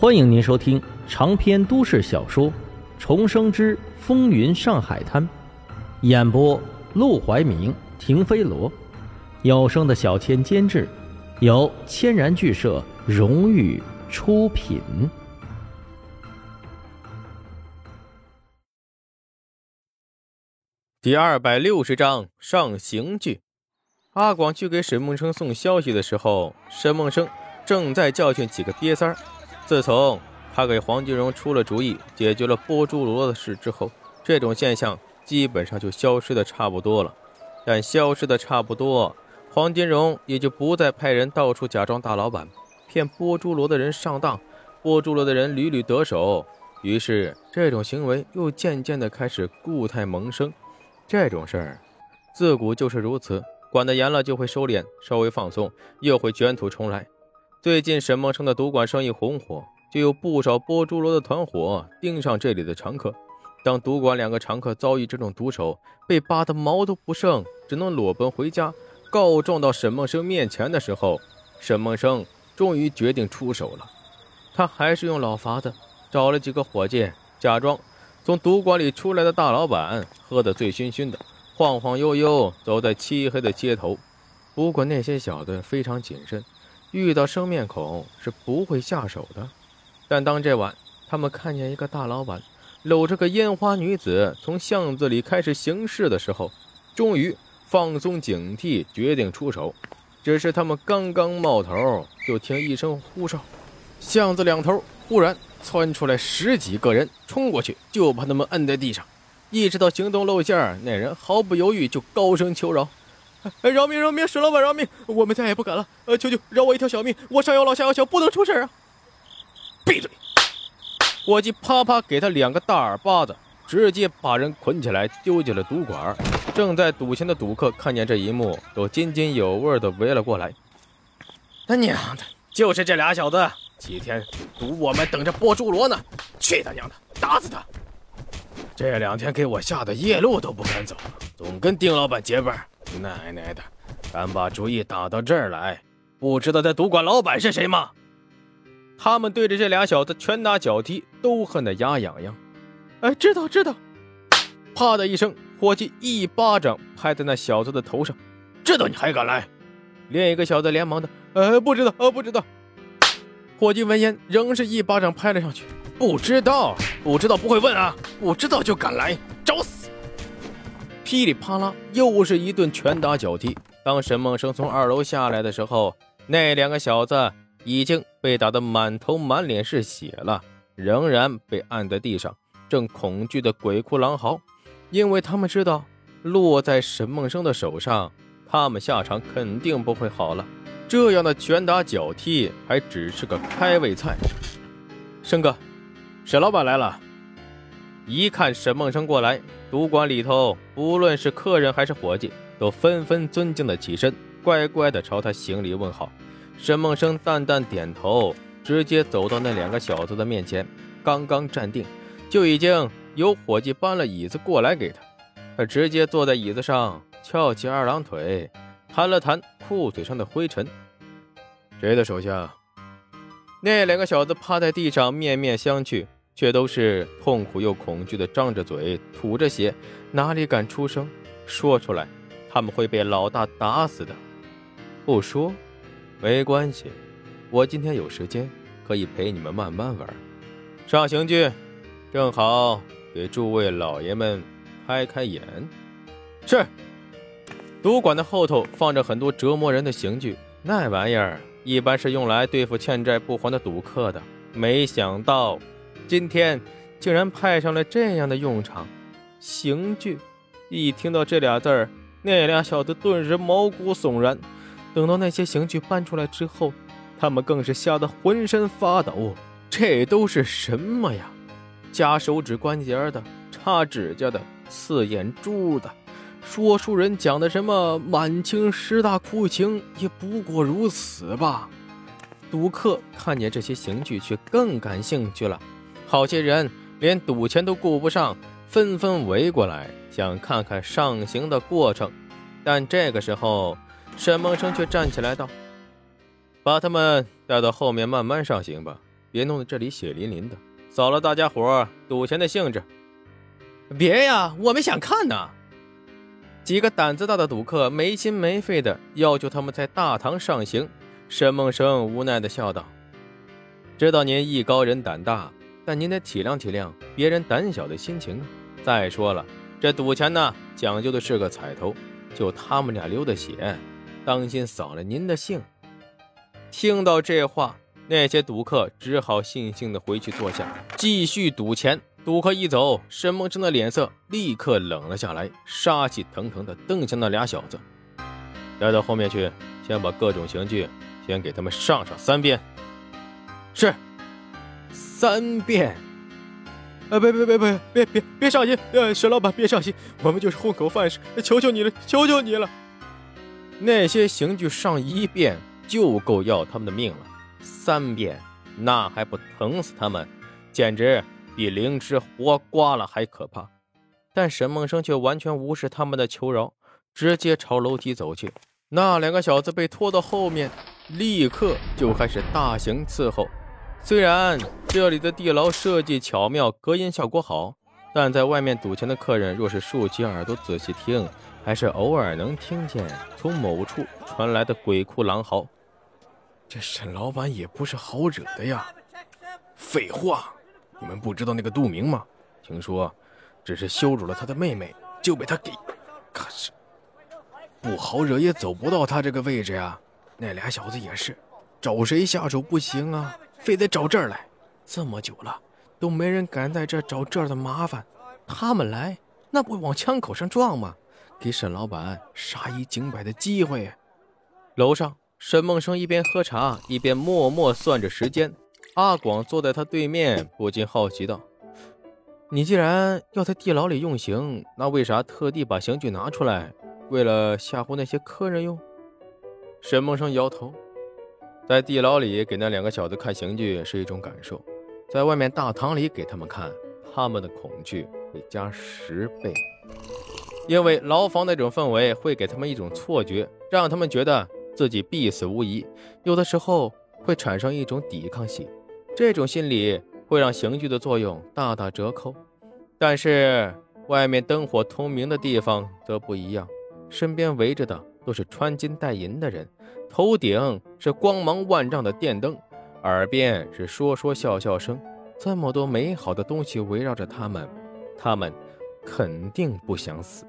欢迎您收听长篇都市小说《重生之风云上海滩》，演播：陆怀明、停飞罗，有声的小千监制，由千然剧社荣誉出品。第二百六十章上刑具。阿广去给沈梦生送消息的时候，沈梦生正在教训几个瘪三儿。自从他给黄金荣出了主意，解决了波珠罗的事之后，这种现象基本上就消失的差不多了。但消失的差不多，黄金荣也就不再派人到处假装大老板，骗波珠罗的人上当，波珠罗的人屡屡得手。于是，这种行为又渐渐的开始固态萌生。这种事儿，自古就是如此，管得严了就会收敛，稍微放松又会卷土重来。最近沈梦生的赌馆生意红火，就有不少波珠罗的团伙盯上这里的常客。当赌馆两个常客遭遇这种毒手，被扒得毛都不剩，只能裸奔回家，告状到沈梦生面前的时候，沈梦生终于决定出手了。他还是用老法子，找了几个伙计，假装从赌馆里出来的大老板，喝得醉醺醺的，晃晃悠悠走在漆黑的街头。不过那些小子非常谨慎。遇到生面孔是不会下手的，但当这晚他们看见一个大老板搂着个烟花女子从巷子里开始行事的时候，终于放松警惕，决定出手。只是他们刚刚冒头，就听一声呼哨，巷子两头忽然窜出来十几个人，冲过去就把他们摁在地上。意识到行动露馅，那人毫不犹豫就高声求饶。饶命！饶命！沈老板，饶命！我们再也不敢了。呃，求求饶我一条小命！我上有老下有小，不能出事啊！闭嘴！伙计啪啪给他两个大耳巴子，直接把人捆起来丢进了赌馆。正在赌钱的赌客看见这一幕，都津津有味的围了过来。他娘的，就是这俩小子，几天赌我们等着剥猪罗呢！去他娘的，打死他！这两天给我吓得夜路都不敢走，总跟丁老板结伴。奶奶的，敢把主意打到这儿来，不知道在赌馆老板是谁吗？他们对着这俩小子拳打脚踢，都恨得牙痒痒。哎，知道知道。啪的一声，伙计一巴掌拍在那小子的头上。知道你还敢来？另一个小子连忙的，呃，不知道，呃，不知道。伙计闻言，仍是一巴掌拍了上去。不知道，不知道不会问啊，不知道就敢来，找死！噼里啪啦，又是一顿拳打脚踢。当沈梦生从二楼下来的时候，那两个小子已经被打得满头满脸是血了，仍然被按在地上，正恐惧的鬼哭狼嚎，因为他们知道落在沈梦生的手上，他们下场肯定不会好了。这样的拳打脚踢还只是个开胃菜。生哥，沈老板来了。一看沈梦生过来。赌馆里头，不论是客人还是伙计，都纷纷尊敬的起身，乖乖的朝他行礼问好。沈梦生淡淡点头，直接走到那两个小子的面前，刚刚站定，就已经有伙计搬了椅子过来给他。他直接坐在椅子上，翘起二郎腿，弹了弹裤腿上的灰尘。谁的手下？那两个小子趴在地上，面面相觑。却都是痛苦又恐惧的，张着嘴，吐着血，哪里敢出声？说出来，他们会被老大打死的。不说，没关系，我今天有时间，可以陪你们慢慢玩。上刑具，正好给诸位老爷们开开眼。是。赌馆的后头放着很多折磨人的刑具，那玩意儿一般是用来对付欠债不还的赌客的。没想到。今天竟然派上了这样的用场，刑具！一听到这俩字儿，那俩小子顿时毛骨悚然。等到那些刑具搬出来之后，他们更是吓得浑身发抖。这都是什么呀？夹手指关节的，插指甲的，刺眼珠的。说书人讲的什么满清十大酷刑，也不过如此吧？赌客看见这些刑具，却更感兴趣了。好些人连赌钱都顾不上，纷纷围过来，想看看上刑的过程。但这个时候，沈梦生却站起来道：“把他们带到后面慢慢上刑吧，别弄得这里血淋淋的，扫了大家伙赌钱的兴致。别呀，我们想看呢。几个胆子大的赌客没心没肺的要求他们在大堂上刑。沈梦生无奈的笑道：“知道您艺高人胆大，但您得体谅体谅别人胆小的心情啊。再说了，这赌钱呢，讲究的是个彩头，就他们俩流的血，当心扫了您的兴。”听到这话，那些赌客只好悻悻的回去坐下，继续赌钱。赌客一走，沈梦生的脸色立刻冷了下来，杀气腾腾的瞪向那俩小子：“带到后面去，先把各种刑具。”先给他们上上三遍，是三遍。啊，别别别别别别别上心，呃，沈老板别上心，我们就是混口饭吃，求求你了，求求你了。那些刑具上一遍就够要他们的命了，三遍那还不疼死他们？简直比灵芝活刮了还可怕。但沈梦生却完全无视他们的求饶，直接朝楼梯走去。那两个小子被拖到后面。立刻就开始大刑伺候。虽然这里的地牢设计巧妙，隔音效果好，但在外面赌钱的客人若是竖起耳朵仔细听，还是偶尔能听见从某处传来的鬼哭狼嚎。这沈老板也不是好惹的呀！废话，你们不知道那个杜明吗？听说只是羞辱了他的妹妹，就被他给……可是不好惹，也走不到他这个位置呀。那俩小子也是，找谁下手不行啊，非得找这儿来。这么久了，都没人敢在这找这儿的麻烦，他们来，那不往枪口上撞吗？给沈老板杀一儆百的机会。楼上，沈梦生一边喝茶，一边默默算着时间。阿广坐在他对面，不禁好奇道：“你既然要在地牢里用刑，那为啥特地把刑具拿出来，为了吓唬那些客人用？”沈梦生摇头，在地牢里给那两个小子看刑具是一种感受，在外面大堂里给他们看，他们的恐惧会加十倍，因为牢房那种氛围会给他们一种错觉，让他们觉得自己必死无疑，有的时候会产生一种抵抗性，这种心理会让刑具的作用大打折扣。但是外面灯火通明的地方则不一样，身边围着的。都是穿金戴银的人，头顶是光芒万丈的电灯，耳边是说说笑笑声，这么多美好的东西围绕着他们，他们肯定不想死。